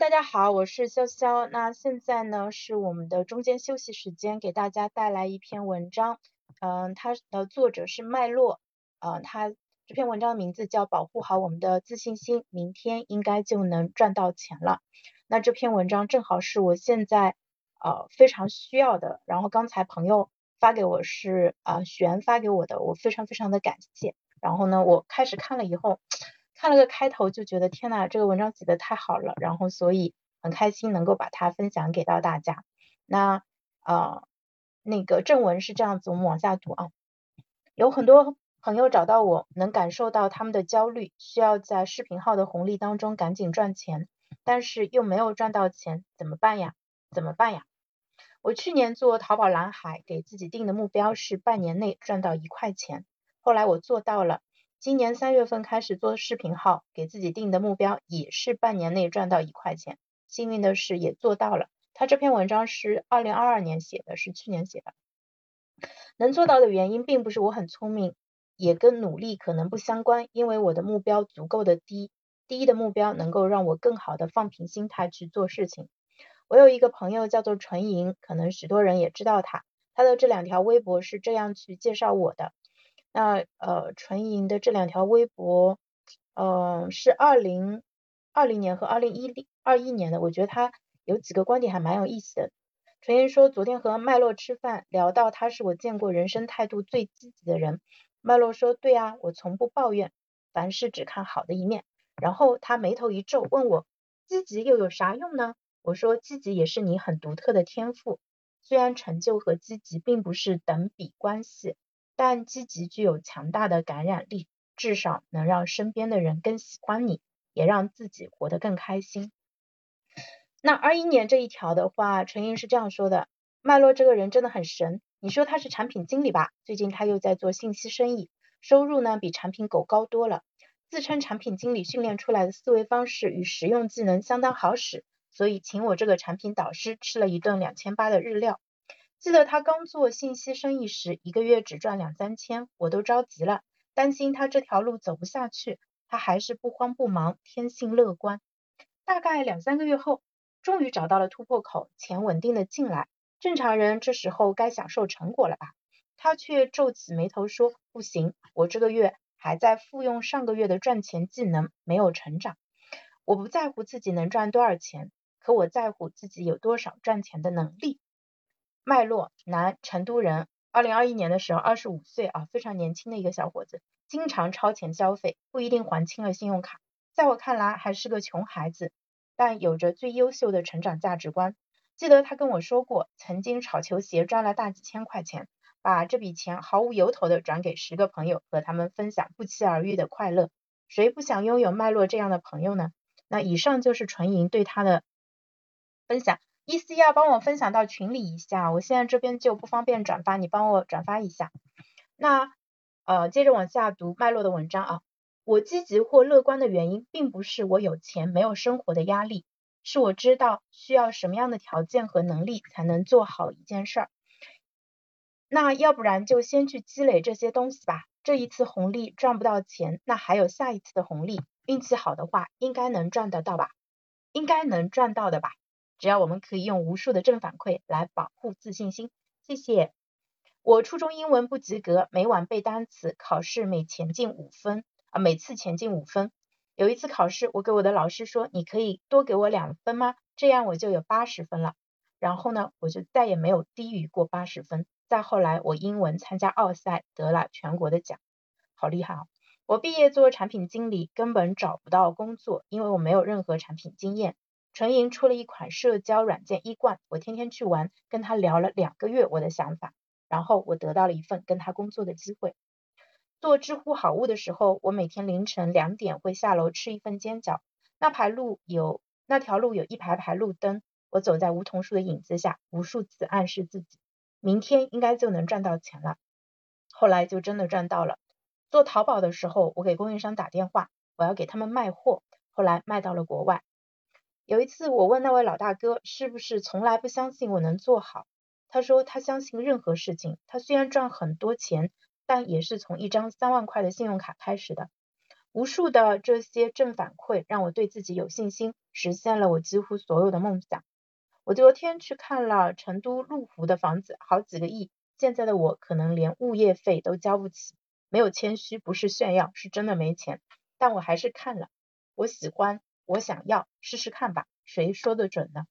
大家好，我是潇潇。那现在呢是我们的中间休息时间，给大家带来一篇文章。嗯，它的作者是麦洛。嗯，他这篇文章的名字叫《保护好我们的自信心》，明天应该就能赚到钱了。那这篇文章正好是我现在呃非常需要的。然后刚才朋友发给我是啊璇发给我的，我非常非常的感谢。然后呢，我开始看了以后。看了个开头就觉得天呐，这个文章写的太好了，然后所以很开心能够把它分享给到大家。那呃那个正文是这样子，我们往下读啊。有很多朋友找到我，能感受到他们的焦虑，需要在视频号的红利当中赶紧赚钱，但是又没有赚到钱，怎么办呀？怎么办呀？我去年做淘宝蓝海，给自己定的目标是半年内赚到一块钱，后来我做到了。今年三月份开始做视频号，给自己定的目标也是半年内赚到一块钱。幸运的是也做到了。他这篇文章是二零二二年写的，是去年写的。能做到的原因并不是我很聪明，也跟努力可能不相关，因为我的目标足够的低，低的目标能够让我更好的放平心态去做事情。我有一个朋友叫做纯银，可能许多人也知道他，他的这两条微博是这样去介绍我的。那呃，纯银的这两条微博，呃，是二零二零年和二零一二一年的，我觉得他有几个观点还蛮有意思的。纯银说，昨天和麦洛吃饭，聊到他是我见过人生态度最积极的人。麦洛说，对啊，我从不抱怨，凡事只看好的一面。然后他眉头一皱，问我，积极又有啥用呢？我说，积极也是你很独特的天赋，虽然成就和积极并不是等比关系。但积极具有强大的感染力，至少能让身边的人更喜欢你，也让自己活得更开心。那二一年这一条的话，陈英是这样说的：麦洛这个人真的很神。你说他是产品经理吧？最近他又在做信息生意，收入呢比产品狗高多了。自称产品经理训练出来的思维方式与实用技能相当好使，所以请我这个产品导师吃了一顿两千八的日料。记得他刚做信息生意时，一个月只赚两三千，我都着急了，担心他这条路走不下去。他还是不慌不忙，天性乐观。大概两三个月后，终于找到了突破口，钱稳定的进来。正常人这时候该享受成果了吧？他却皱起眉头说：“不行，我这个月还在复用上个月的赚钱技能，没有成长。我不在乎自己能赚多少钱，可我在乎自己有多少赚钱的能力。”麦洛，男，成都人，二零二一年的时候二十五岁啊，非常年轻的一个小伙子，经常超前消费，不一定还清了信用卡，在我看来还是个穷孩子，但有着最优秀的成长价值观。记得他跟我说过，曾经炒球鞋赚了大几千块钱，把这笔钱毫无由头的转给十个朋友，和他们分享不期而遇的快乐。谁不想拥有麦洛这样的朋友呢？那以上就是纯银对他的分享。E C 要帮我分享到群里一下，我现在这边就不方便转发，你帮我转发一下。那呃，接着往下读脉络的文章啊。我积极或乐观的原因，并不是我有钱没有生活的压力，是我知道需要什么样的条件和能力才能做好一件事儿。那要不然就先去积累这些东西吧。这一次红利赚不到钱，那还有下一次的红利，运气好的话应该能赚得到吧？应该能赚到的吧？只要我们可以用无数的正反馈来保护自信心，谢谢。我初中英文不及格，每晚背单词，考试每前进五分啊，每次前进五分。有一次考试，我给我的老师说，你可以多给我两分吗？这样我就有八十分了。然后呢，我就再也没有低于过八十分。再后来，我英文参加奥赛得了全国的奖，好厉害啊！我毕业做产品经理，根本找不到工作，因为我没有任何产品经验。纯银出了一款社交软件一贯，我天天去玩，跟他聊了两个月我的想法，然后我得到了一份跟他工作的机会。做知乎好物的时候，我每天凌晨两点会下楼吃一份煎饺。那排路有那条路有一排排路灯，我走在梧桐树的影子下，无数次暗示自己，明天应该就能赚到钱了。后来就真的赚到了。做淘宝的时候，我给供应商打电话，我要给他们卖货，后来卖到了国外。有一次，我问那位老大哥，是不是从来不相信我能做好？他说他相信任何事情。他虽然赚很多钱，但也是从一张三万块的信用卡开始的。无数的这些正反馈让我对自己有信心，实现了我几乎所有的梦想。我昨天去看了成都麓湖的房子，好几个亿。现在的我可能连物业费都交不起，没有谦虚，不是炫耀，是真的没钱。但我还是看了，我喜欢，我想要，试试看吧，谁说的准呢？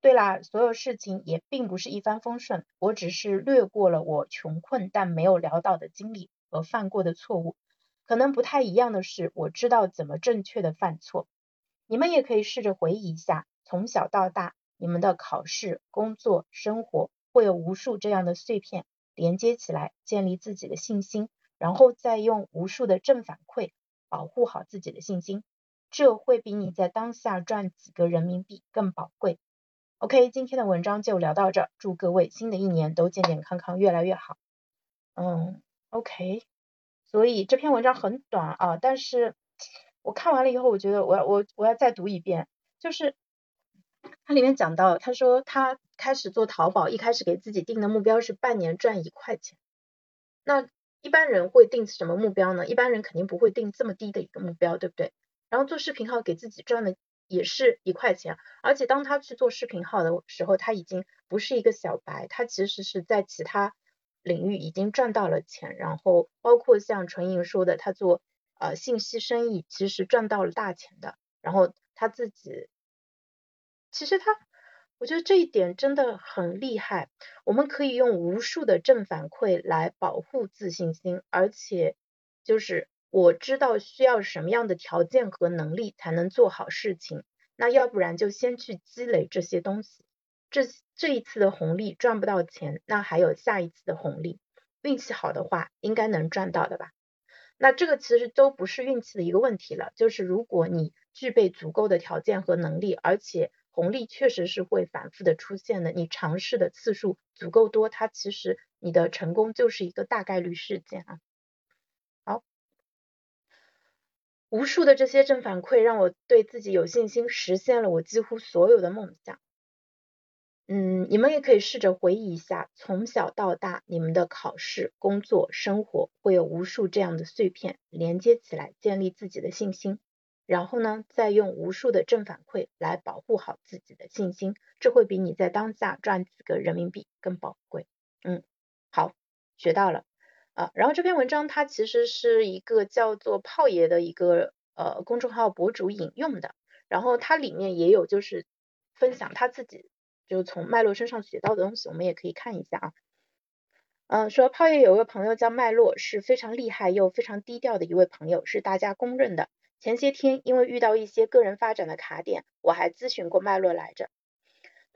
对啦，所有事情也并不是一帆风顺，我只是略过了我穷困但没有潦倒的经历和犯过的错误。可能不太一样的是，我知道怎么正确的犯错。你们也可以试着回忆一下，从小到大，你们的考试、工作、生活会有无数这样的碎片连接起来，建立自己的信心，然后再用无数的正反馈保护好自己的信心。这会比你在当下赚几个人民币更宝贵。OK，今天的文章就聊到这，祝各位新的一年都健健康康，越来越好。嗯，OK，所以这篇文章很短啊，但是我看完了以后，我觉得我要我我要再读一遍。就是它里面讲到，他说他开始做淘宝，一开始给自己定的目标是半年赚一块钱。那一般人会定什么目标呢？一般人肯定不会定这么低的一个目标，对不对？然后做视频号给自己赚的。也是一块钱，而且当他去做视频号的时候，他已经不是一个小白，他其实是在其他领域已经赚到了钱，然后包括像纯莹说的，他做呃信息生意，其实赚到了大钱的，然后他自己，其实他，我觉得这一点真的很厉害，我们可以用无数的正反馈来保护自信心，而且就是。我知道需要什么样的条件和能力才能做好事情，那要不然就先去积累这些东西。这这一次的红利赚不到钱，那还有下一次的红利，运气好的话应该能赚到的吧？那这个其实都不是运气的一个问题了，就是如果你具备足够的条件和能力，而且红利确实是会反复的出现的，你尝试的次数足够多，它其实你的成功就是一个大概率事件啊。无数的这些正反馈让我对自己有信心，实现了我几乎所有的梦想。嗯，你们也可以试着回忆一下，从小到大，你们的考试、工作、生活会有无数这样的碎片连接起来，建立自己的信心。然后呢，再用无数的正反馈来保护好自己的信心，这会比你在当下赚几个人民币更宝贵。嗯，好，学到了。啊，然后这篇文章它其实是一个叫做炮爷的一个呃公众号博主引用的，然后它里面也有就是分享他自己就从脉络身上学到的东西，我们也可以看一下啊。嗯，说炮爷有个朋友叫麦洛，是非常厉害又非常低调的一位朋友，是大家公认的。前些天因为遇到一些个人发展的卡点，我还咨询过麦洛来着。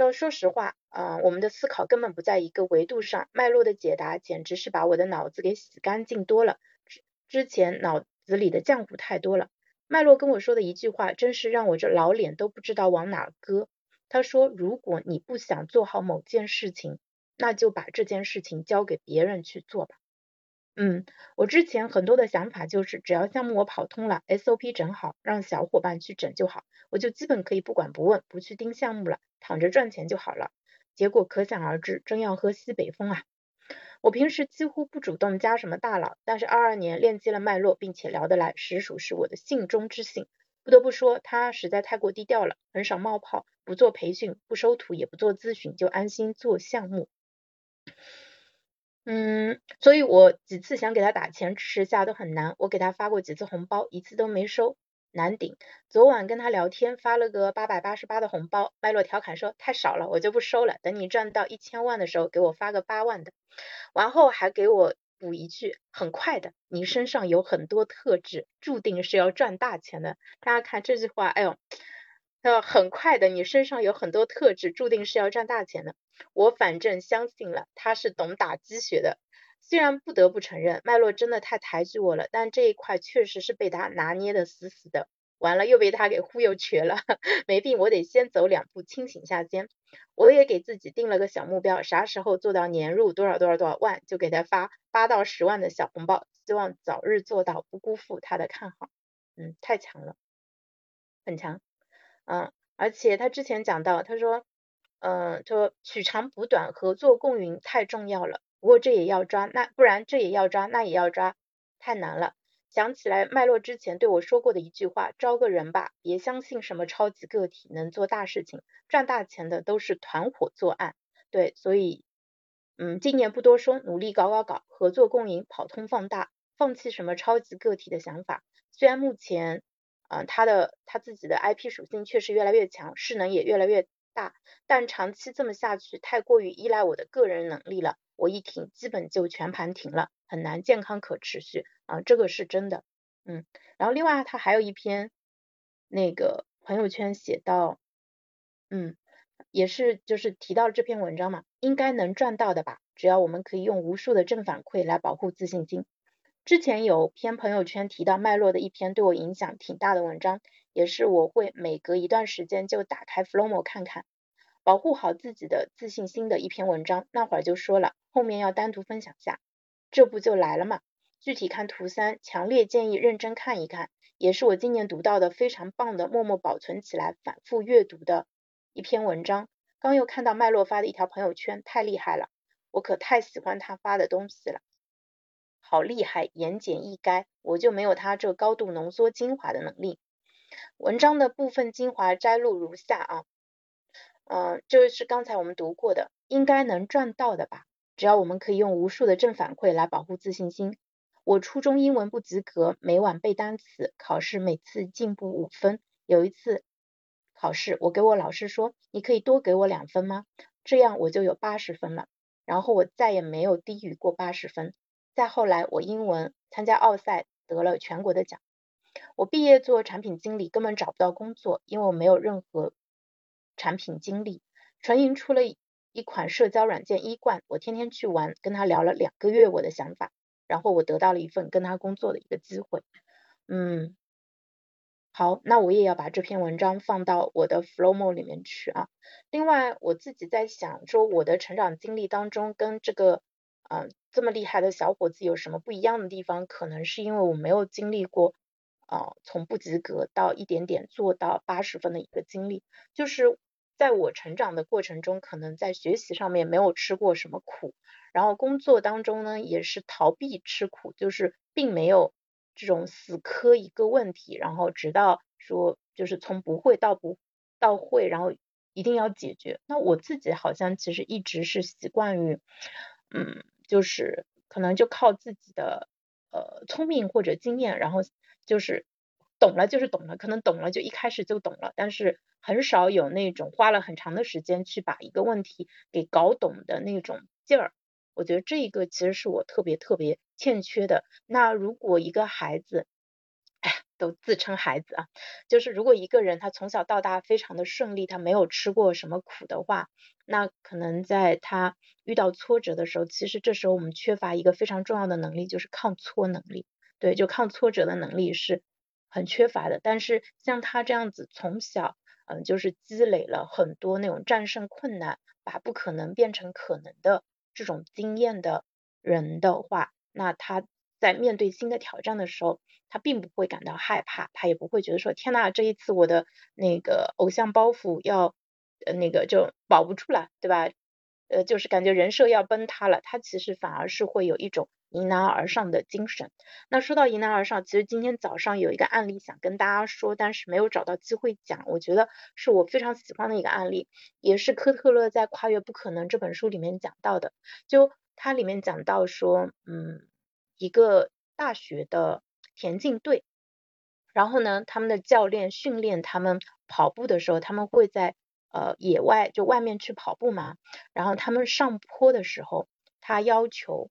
要说实话，啊，我们的思考根本不在一个维度上。脉络的解答简直是把我的脑子给洗干净多了，之之前脑子里的浆糊太多了。脉络跟我说的一句话，真是让我这老脸都不知道往哪搁。他说，如果你不想做好某件事情，那就把这件事情交给别人去做吧。嗯，我之前很多的想法就是，只要项目我跑通了，SOP 整好，让小伙伴去整就好，我就基本可以不管不问，不去盯项目了，躺着赚钱就好了。结果可想而知，真要喝西北风啊！我平时几乎不主动加什么大佬，但是二二年链接了脉络，并且聊得来，实属是我的幸中之幸。不得不说，他实在太过低调了，很少冒泡，不做培训，不收徒，也不做咨询，就安心做项目。嗯，所以我几次想给他打钱支持下都很难。我给他发过几次红包，一次都没收，难顶。昨晚跟他聊天，发了个八百八十八的红包，麦洛调侃说太少了，我就不收了。等你赚到一千万的时候，给我发个八万的。完后还给我补一句，很快的，你身上有很多特质，注定是要赚大钱的。大家看这句话，哎呦。呃，很快的，你身上有很多特质，注定是要赚大钱的。我反正相信了，他是懂打鸡血的。虽然不得不承认，麦洛真的太抬举我了，但这一块确实是被他拿捏的死死的。完了，又被他给忽悠瘸了。没病，我得先走两步，清醒下先。我也给自己定了个小目标，啥时候做到年入多少多少多少万，就给他发八到十万的小红包。希望早日做到，不辜负他的看好。嗯，太强了，很强。嗯，而且他之前讲到，他说，嗯，说取长补短，合作共赢太重要了。不过这也要抓，那不然这也要抓，那也要抓，太难了。想起来麦洛之前对我说过的一句话：招个人吧，别相信什么超级个体能做大事情、赚大钱的都是团伙作案。对，所以，嗯，今年不多说，努力搞搞搞，合作共赢，跑通放大，放弃什么超级个体的想法。虽然目前，嗯，他的他自己的 IP 属性确实越来越强，势能也越来越大，但长期这么下去，太过于依赖我的个人能力了。我一停，基本就全盘停了，很难健康可持续啊，这个是真的，嗯，然后另外他还有一篇那个朋友圈写到，嗯，也是就是提到这篇文章嘛，应该能赚到的吧，只要我们可以用无数的正反馈来保护自信心。之前有篇朋友圈提到脉络的一篇对我影响挺大的文章，也是我会每隔一段时间就打开 Flomo 看看。保护好自己的自信心的一篇文章，那会儿就说了，后面要单独分享下，这不就来了嘛？具体看图三，强烈建议认真看一看，也是我今年读到的非常棒的，默默保存起来，反复阅读的一篇文章。刚又看到麦洛发的一条朋友圈，太厉害了，我可太喜欢他发的东西了，好厉害，言简意赅，我就没有他这高度浓缩精华的能力。文章的部分精华摘录如下啊。嗯，就是刚才我们读过的，应该能赚到的吧？只要我们可以用无数的正反馈来保护自信心。我初中英文不及格，每晚背单词，考试每次进步五分。有一次考试，我给我老师说，你可以多给我两分吗？这样我就有八十分了。然后我再也没有低于过八十分。再后来，我英文参加奥赛得了全国的奖。我毕业做产品经理，根本找不到工作，因为我没有任何。产品经历，纯银出了一款社交软件一冠，我天天去玩，跟他聊了两个月我的想法，然后我得到了一份跟他工作的一个机会。嗯，好，那我也要把这篇文章放到我的 Flowmo 里面去啊。另外，我自己在想说，我的成长经历当中跟这个嗯这么厉害的小伙子有什么不一样的地方？可能是因为我没有经历过啊从不及格到一点点做到八十分的一个经历，就是。在我成长的过程中，可能在学习上面没有吃过什么苦，然后工作当中呢，也是逃避吃苦，就是并没有这种死磕一个问题，然后直到说就是从不会到不到会，然后一定要解决。那我自己好像其实一直是习惯于，嗯，就是可能就靠自己的呃聪明或者经验，然后就是懂了就是懂了，可能懂了就一开始就懂了，但是。很少有那种花了很长的时间去把一个问题给搞懂的那种劲儿，我觉得这一个其实是我特别特别欠缺的。那如果一个孩子，哎，都自称孩子啊，就是如果一个人他从小到大非常的顺利，他没有吃过什么苦的话，那可能在他遇到挫折的时候，其实这时候我们缺乏一个非常重要的能力，就是抗挫能力。对，就抗挫折的能力是很缺乏的。但是像他这样子从小，嗯，就是积累了很多那种战胜困难、把不可能变成可能的这种经验的人的话，那他在面对新的挑战的时候，他并不会感到害怕，他也不会觉得说天呐，这一次我的那个偶像包袱要呃那个就保不住了，对吧？呃，就是感觉人设要崩塌了，他其实反而是会有一种。迎难而上的精神。那说到迎难而上，其实今天早上有一个案例想跟大家说，但是没有找到机会讲。我觉得是我非常喜欢的一个案例，也是科特勒在《跨越不可能》这本书里面讲到的。就它里面讲到说，嗯，一个大学的田径队，然后呢，他们的教练训练他们跑步的时候，他们会在呃野外就外面去跑步嘛，然后他们上坡的时候，他要求。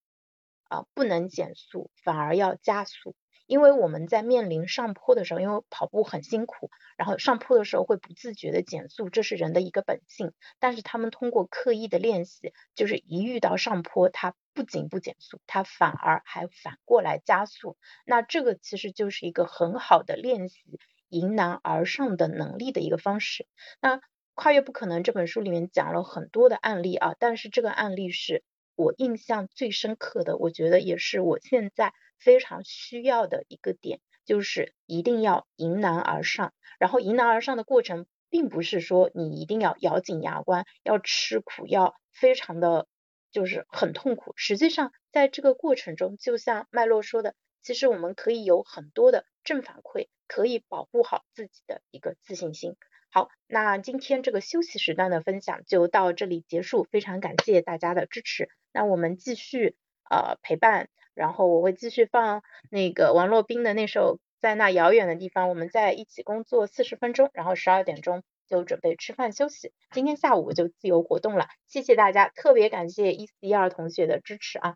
啊，不能减速，反而要加速，因为我们在面临上坡的时候，因为跑步很辛苦，然后上坡的时候会不自觉的减速，这是人的一个本性。但是他们通过刻意的练习，就是一遇到上坡，他不仅不减速，他反而还反过来加速。那这个其实就是一个很好的练习迎难而上的能力的一个方式。那跨越不可能这本书里面讲了很多的案例啊，但是这个案例是。我印象最深刻的，我觉得也是我现在非常需要的一个点，就是一定要迎难而上。然后迎难而上的过程，并不是说你一定要咬紧牙关，要吃苦，要非常的就是很痛苦。实际上，在这个过程中，就像麦洛说的，其实我们可以有很多的正反馈，可以保护好自己的一个自信心。好，那今天这个休息时段的分享就到这里结束，非常感谢大家的支持。那我们继续呃陪伴，然后我会继续放那个王洛宾的那首在那遥远的地方，我们在一起工作四十分钟，然后十二点钟就准备吃饭休息。今天下午就自由活动了，谢谢大家，特别感谢一四一二同学的支持啊。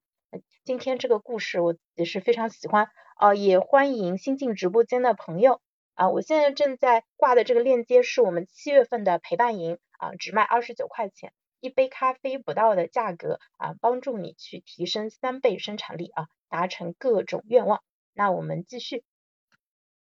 今天这个故事我也是非常喜欢啊，也欢迎新进直播间的朋友。啊，我现在正在挂的这个链接是我们七月份的陪伴营啊，只卖二十九块钱，一杯咖啡不到的价格啊，帮助你去提升三倍生产力啊，达成各种愿望。那我们继续。